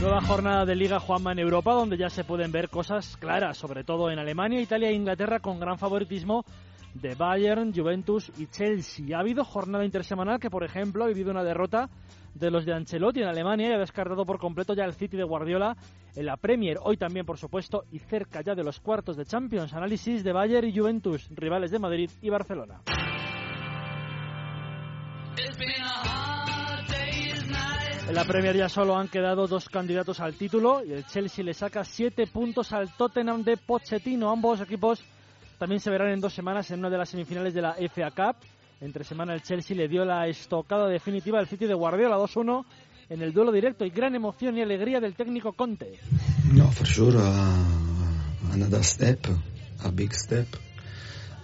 Nueva jornada de Liga Juanma en Europa, donde ya se pueden ver cosas claras, sobre todo en Alemania, Italia e Inglaterra, con gran favoritismo de Bayern, Juventus y Chelsea. Ha habido jornada intersemanal que, por ejemplo, ha vivido una derrota de los de Ancelotti en Alemania y ha descartado por completo ya el City de Guardiola en la Premier. Hoy también, por supuesto, y cerca ya de los cuartos de Champions. Análisis de Bayern y Juventus, rivales de Madrid y Barcelona. En la Premier ya solo han quedado dos candidatos al título y el Chelsea le saca siete puntos al Tottenham de Pochettino. Ambos equipos también se verán en dos semanas en una de las semifinales de la FA Cup. Entre semana el Chelsea le dio la estocada definitiva al City de Guardiola 2-1 en el duelo directo y gran emoción y alegría del técnico Conte. No, for sure, uh, another step, a big step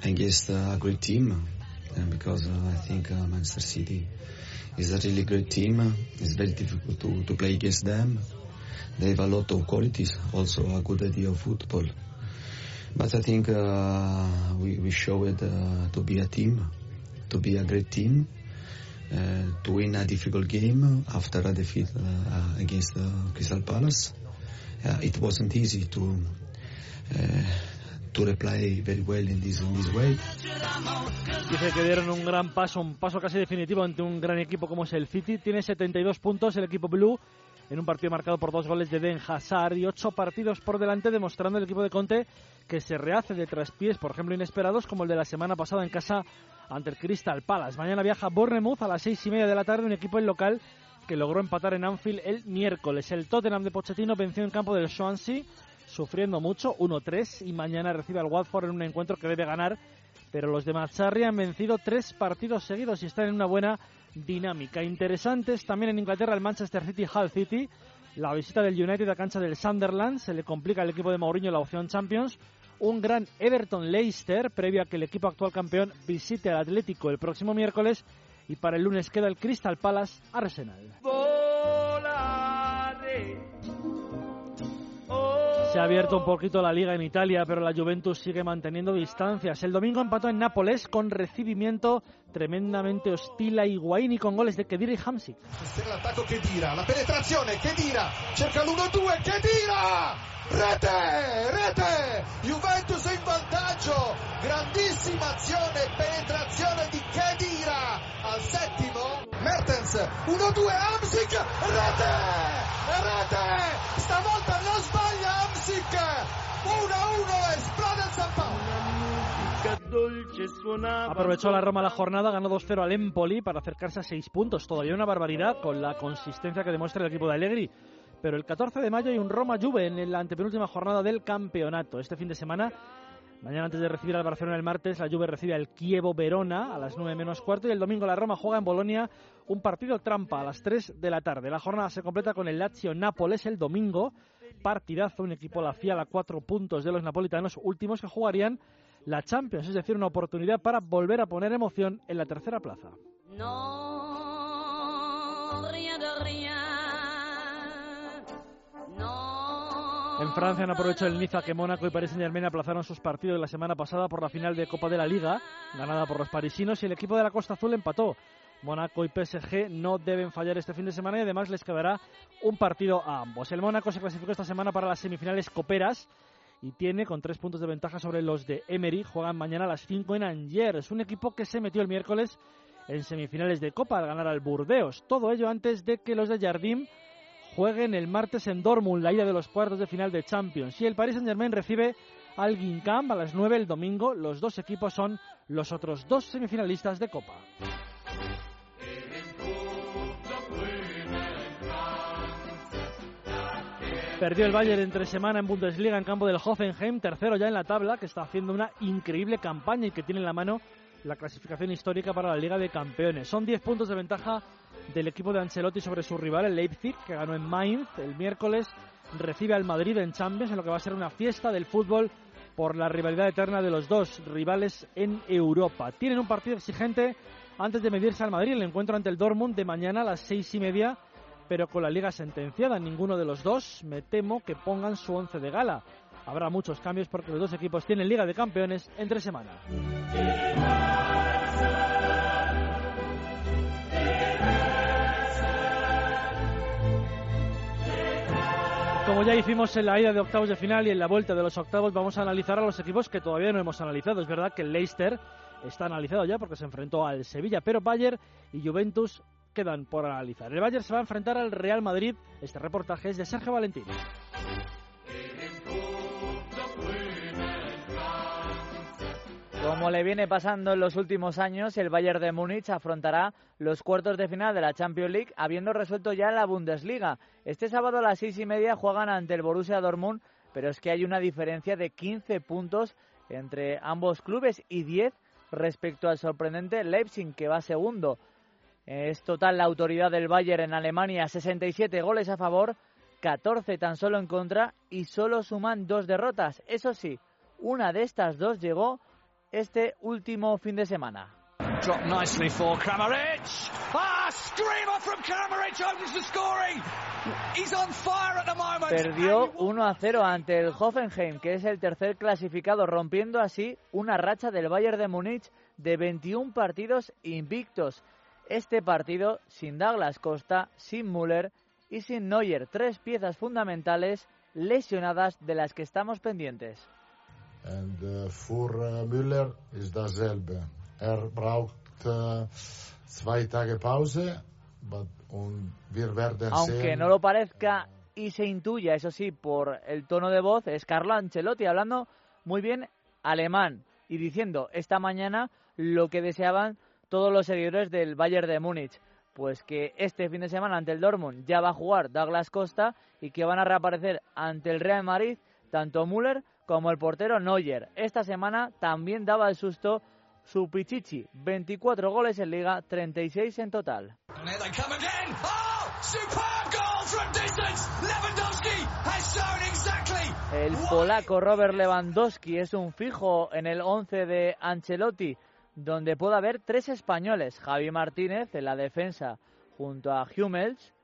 against a great team, and because uh, I think uh, Manchester City is a really great team. It's very difficult to, to play against them. They have a lot of qualities, also a good idea of football. But I think uh, we, we showed uh, to be a team, to be a great team, uh, to win a difficult game after a defeat uh, against uh, Crystal Palace. Uh, it wasn't easy to uh, to reply very well in this, in this way. Dice que dieron un gran paso, un paso casi definitivo ante un gran equipo como es el City. Tiene 72 puntos el equipo Blue en un partido marcado por dos goles de Den Hazard y ocho partidos por delante, demostrando el equipo de Conte que se rehace de traspiés, por ejemplo, inesperados, como el de la semana pasada en casa ante el Crystal Palace. Mañana viaja Bournemouth a las seis y media de la tarde, un equipo en local que logró empatar en Anfield el miércoles. El Tottenham de Pochettino venció en campo del Swansea, sufriendo mucho, 1-3, y mañana recibe al Watford en un encuentro que debe ganar, pero los de Mazzarri han vencido tres partidos seguidos y están en una buena dinámica. Interesantes también en Inglaterra el Manchester City Hull City. La visita del United a cancha del Sunderland se le complica al equipo de Mourinho la opción Champions. Un gran Everton Leicester previo a que el equipo actual campeón visite al Atlético el próximo miércoles y para el lunes queda el Crystal Palace Arsenal. Se ha abierto un poquito la liga en Italia, pero la Juventus sigue manteniendo distancias. El domingo empató en Nápoles con recibimiento tremendamente hostil a Higuaín y con goles de Kedira y Hamsik. L'attacco Kedira, la penetrazione, Kedira, cerca l'1-2, Kedira! Rete, rete! Juventus in vantaggio, grandissima azione, penetrazione di Kedira al settimo. Mertens, 1-2, Hamsik, rete! Rete! Stavolta non sbaglia Hamsik! 1-1, esplode il San Paolo. Aprovechó la Roma la jornada, ganó 2-0 al Empoli para acercarse a 6 puntos. Todavía una barbaridad con la consistencia que demuestra el equipo de Allegri. Pero el 14 de mayo hay un Roma-Juve en la antepenúltima jornada del campeonato. Este fin de semana, mañana antes de recibir al Barcelona el martes, la Juve recibe al Kievo-Verona a las 9 menos cuarto y el domingo la Roma juega en Bolonia un partido trampa a las 3 de la tarde. La jornada se completa con el Lazio-Nápoles el domingo. Partidazo, un equipo la fiel a cuatro puntos de los napolitanos últimos que jugarían la Champions, es decir, una oportunidad para volver a poner emoción en la tercera plaza. En Francia han aprovechado el Niza que Mónaco y París Saint Germain aplazaron sus partidos la semana pasada por la final de Copa de la Liga, ganada por los parisinos, y el equipo de la Costa Azul empató. Mónaco y PSG no deben fallar este fin de semana y además les quedará un partido a ambos. El Mónaco se clasificó esta semana para las semifinales coperas y tiene con tres puntos de ventaja sobre los de Emery. Juegan mañana a las 5 en Angers, un equipo que se metió el miércoles en semifinales de Copa al ganar al Burdeos. Todo ello antes de que los de Jardim jueguen el martes en Dortmund, la ida de los cuartos de final de Champions. Y el Paris Saint-Germain recibe al Guingamp a las 9 el domingo. Los dos equipos son los otros dos semifinalistas de Copa. Perdió el Bayern entre semana en Bundesliga en campo del Hoffenheim, tercero ya en la tabla, que está haciendo una increíble campaña y que tiene en la mano la clasificación histórica para la Liga de Campeones. Son 10 puntos de ventaja del equipo de Ancelotti sobre su rival, el Leipzig, que ganó en Mainz el miércoles, recibe al Madrid en Champions, en lo que va a ser una fiesta del fútbol por la rivalidad eterna de los dos rivales en Europa. Tienen un partido exigente antes de medirse al Madrid, el encuentro ante el Dortmund de mañana a las seis y media, pero con la liga sentenciada. Ninguno de los dos, me temo que pongan su once de gala. Habrá muchos cambios porque los dos equipos tienen Liga de Campeones entre semanas. como ya hicimos en la ida de octavos de final y en la vuelta de los octavos, vamos a analizar a los equipos que todavía no hemos analizado. Es verdad que el Leicester está analizado ya porque se enfrentó al Sevilla, pero Bayern y Juventus quedan por analizar. El Bayern se va a enfrentar al Real Madrid. Este reportaje es de Sergio Valentín. Como le viene pasando en los últimos años, el Bayern de Múnich afrontará los cuartos de final de la Champions League, habiendo resuelto ya la Bundesliga. Este sábado a las seis y media juegan ante el Borussia Dortmund, pero es que hay una diferencia de 15 puntos entre ambos clubes y 10 respecto al sorprendente Leipzig, que va segundo. Es total la autoridad del Bayern en Alemania, 67 goles a favor, 14 tan solo en contra y solo suman dos derrotas. Eso sí, una de estas dos llegó este último fin de semana. Perdió 1 a 0 ante el Hoffenheim, que es el tercer clasificado, rompiendo así una racha del Bayern de Múnich de 21 partidos invictos. Este partido sin Douglas Costa, sin Müller y sin Neuer, tres piezas fundamentales lesionadas de las que estamos pendientes. En uh, voor uh, Müller is dasselbe. Er braucht uh, zwei Tage Pause, but Aunque no lo parezca y se intuya, eso sí, por el tono de voz, es Carlo Ancelotti hablando muy bien alemán y diciendo esta mañana lo que deseaban todos los seguidores del Bayern de Múnich. Pues que este fin de semana ante el Dortmund ya va a jugar Douglas Costa y que van a reaparecer ante el Real Madrid tanto Müller como el portero Neuer. Esta semana también daba el susto su Pichichi, 24 goles en liga, 36 en total. El polaco Robert Lewandowski es un fijo en el 11 de Ancelotti, donde puede haber tres españoles, Javi Martínez en la defensa junto a Hummels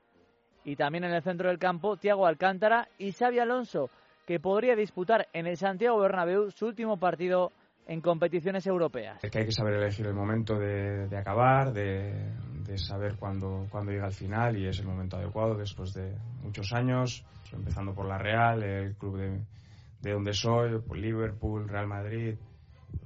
y también en el centro del campo Thiago Alcántara y Xavi Alonso, que podría disputar en el Santiago Bernabéu su último partido en competiciones europeas. Es que hay que saber elegir el momento de, de acabar, de, de saber cuándo, cuándo llega el final y es el momento adecuado después de muchos años, empezando por la Real, el club de, de donde soy, por Liverpool, Real Madrid,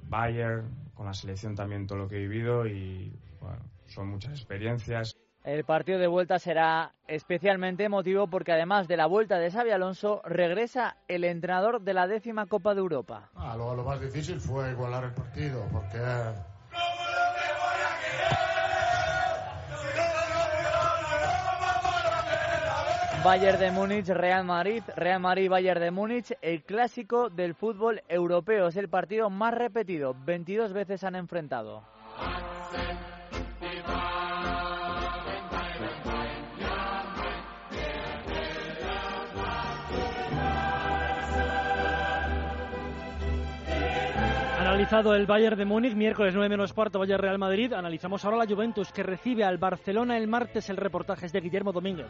Bayern, con la selección también todo lo que he vivido y bueno, son muchas experiencias. El partido de vuelta será especialmente emotivo porque además de la vuelta de Xavi Alonso, regresa el entrenador de la décima Copa de Europa. Ah, lo, lo más difícil fue igualar el partido, porque Bayern de Múnich, Real Madrid, Real Madrid, Bayern de Múnich, el clásico del fútbol europeo. Es el partido más repetido, 22 veces han enfrentado. El Bayern de Múnich, miércoles 9 menos cuarto, Bayern Real Madrid. Analizamos ahora la Juventus que recibe al Barcelona el martes. El reportaje es de Guillermo Domínguez.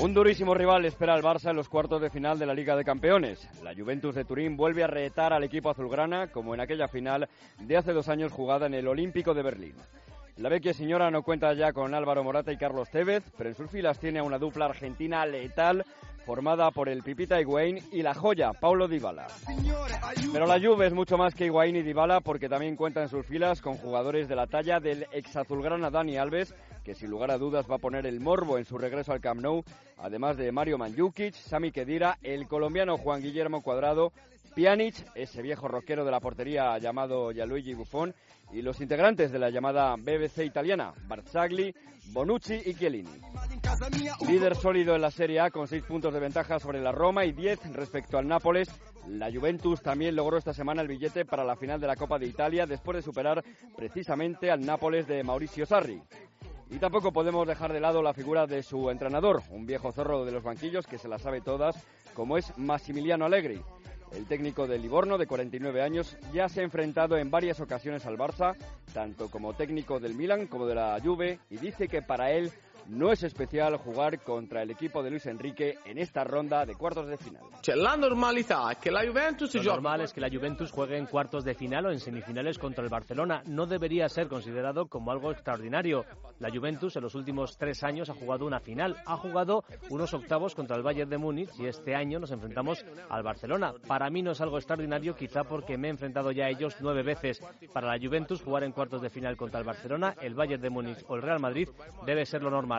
Un durísimo rival espera al Barça en los cuartos de final de la Liga de Campeones. La Juventus de Turín vuelve a retar al equipo azulgrana como en aquella final de hace dos años jugada en el Olímpico de Berlín. La vecchia señora no cuenta ya con Álvaro Morata y Carlos Tevez, pero en sus filas tiene a una dupla argentina letal formada por el Pipita Higuaín y la joya Paulo Dybala. Pero la Juve es mucho más que Higuaín y Dybala porque también cuenta en sus filas con jugadores de la talla del ex azulgrana Dani Alves, que sin lugar a dudas va a poner el morbo en su regreso al Camp Nou, además de Mario Mandzukic, Sami Khedira, el colombiano Juan Guillermo Cuadrado, Pjanic, ese viejo rockero de la portería llamado Gianluigi Buffon, y los integrantes de la llamada BBC italiana, Barzagli, Bonucci y Chiellini. Líder sólido en la Serie A con seis puntos de ventaja sobre la Roma y 10 respecto al Nápoles. La Juventus también logró esta semana el billete para la final de la Copa de Italia después de superar precisamente al Nápoles de Mauricio Sarri. Y tampoco podemos dejar de lado la figura de su entrenador, un viejo zorro de los banquillos que se la sabe todas, como es Massimiliano Allegri. El técnico del Livorno, de 49 años, ya se ha enfrentado en varias ocasiones al Barça, tanto como técnico del Milan como de la Juve, y dice que para él no es especial jugar contra el equipo de Luis Enrique en esta ronda de cuartos de final. La normalidad es que la Juventus Lo normal es que la Juventus juegue en cuartos de final o en semifinales contra el Barcelona. No debería ser considerado como algo extraordinario. La Juventus en los últimos tres años ha jugado una final, ha jugado unos octavos contra el Bayern de Múnich y este año nos enfrentamos al Barcelona. Para mí no es algo extraordinario, quizá porque me he enfrentado ya a ellos nueve veces. Para la Juventus jugar en cuartos de final contra el Barcelona, el Bayern de Múnich o el Real Madrid debe ser lo normal.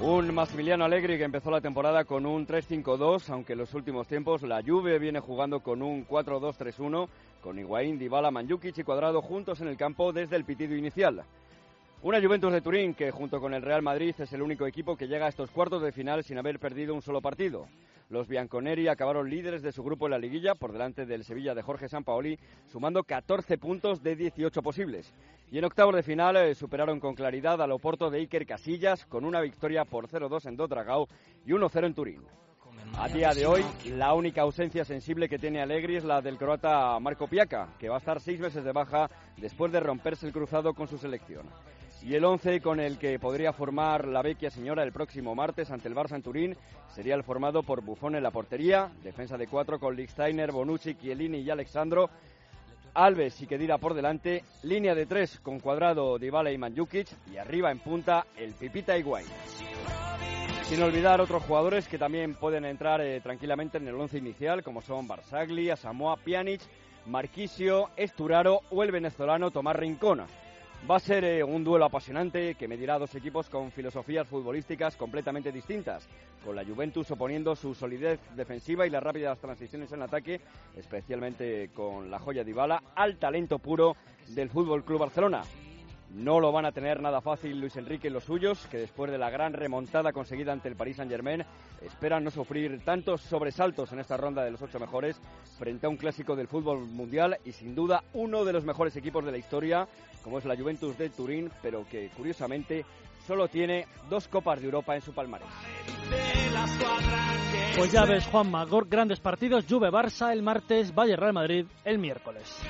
Un Massimiliano Allegri que empezó la temporada con un 3-5-2, aunque en los últimos tiempos la Juve viene jugando con un 4-2-3-1, con Higuaín, Dybala, Manjukic y Cuadrado juntos en el campo desde el pitido inicial. Una Juventus de Turín que junto con el Real Madrid es el único equipo que llega a estos cuartos de final sin haber perdido un solo partido. Los bianconeri acabaron líderes de su grupo en la liguilla por delante del Sevilla de Jorge Sampaoli, sumando 14 puntos de 18 posibles. Y en octavos de final eh, superaron con claridad al Oporto de Iker Casillas con una victoria por 0-2 en Dodragao y 1-0 en Turín. A día de hoy, la única ausencia sensible que tiene Allegri es la del croata Marco Piaca, que va a estar seis meses de baja después de romperse el cruzado con su selección. Y el 11 con el que podría formar la vecchia señora el próximo martes ante el Barça en Turín sería el formado por Buffon en la portería, defensa de cuatro con Lichtsteiner, Bonucci, Chiellini y Alexandro, Alves y Kedira por delante, línea de tres con Cuadrado, Dybala y Manjukic y arriba en punta el Pipita Higuaín. Sin olvidar otros jugadores que también pueden entrar eh, tranquilamente en el once inicial, como son Barsagli, Asamoah, Pjanic, Marquisio, Esturaro o el venezolano Tomás Rincona. Va a ser eh, un duelo apasionante que medirá dos equipos con filosofías futbolísticas completamente distintas, con la Juventus oponiendo su solidez defensiva y las rápidas transiciones en ataque, especialmente con la joya de Ibala, al talento puro del Fútbol Club Barcelona. No lo van a tener nada fácil Luis Enrique y los suyos, que después de la gran remontada conseguida ante el Paris Saint-Germain, esperan no sufrir tantos sobresaltos en esta ronda de los ocho mejores frente a un clásico del fútbol mundial y sin duda uno de los mejores equipos de la historia, como es la Juventus de Turín, pero que curiosamente solo tiene dos Copas de Europa en su palmarés. Pues ya ves, Juan Magor, grandes partidos, Juve-Barça el martes, Valle-Real Madrid el miércoles.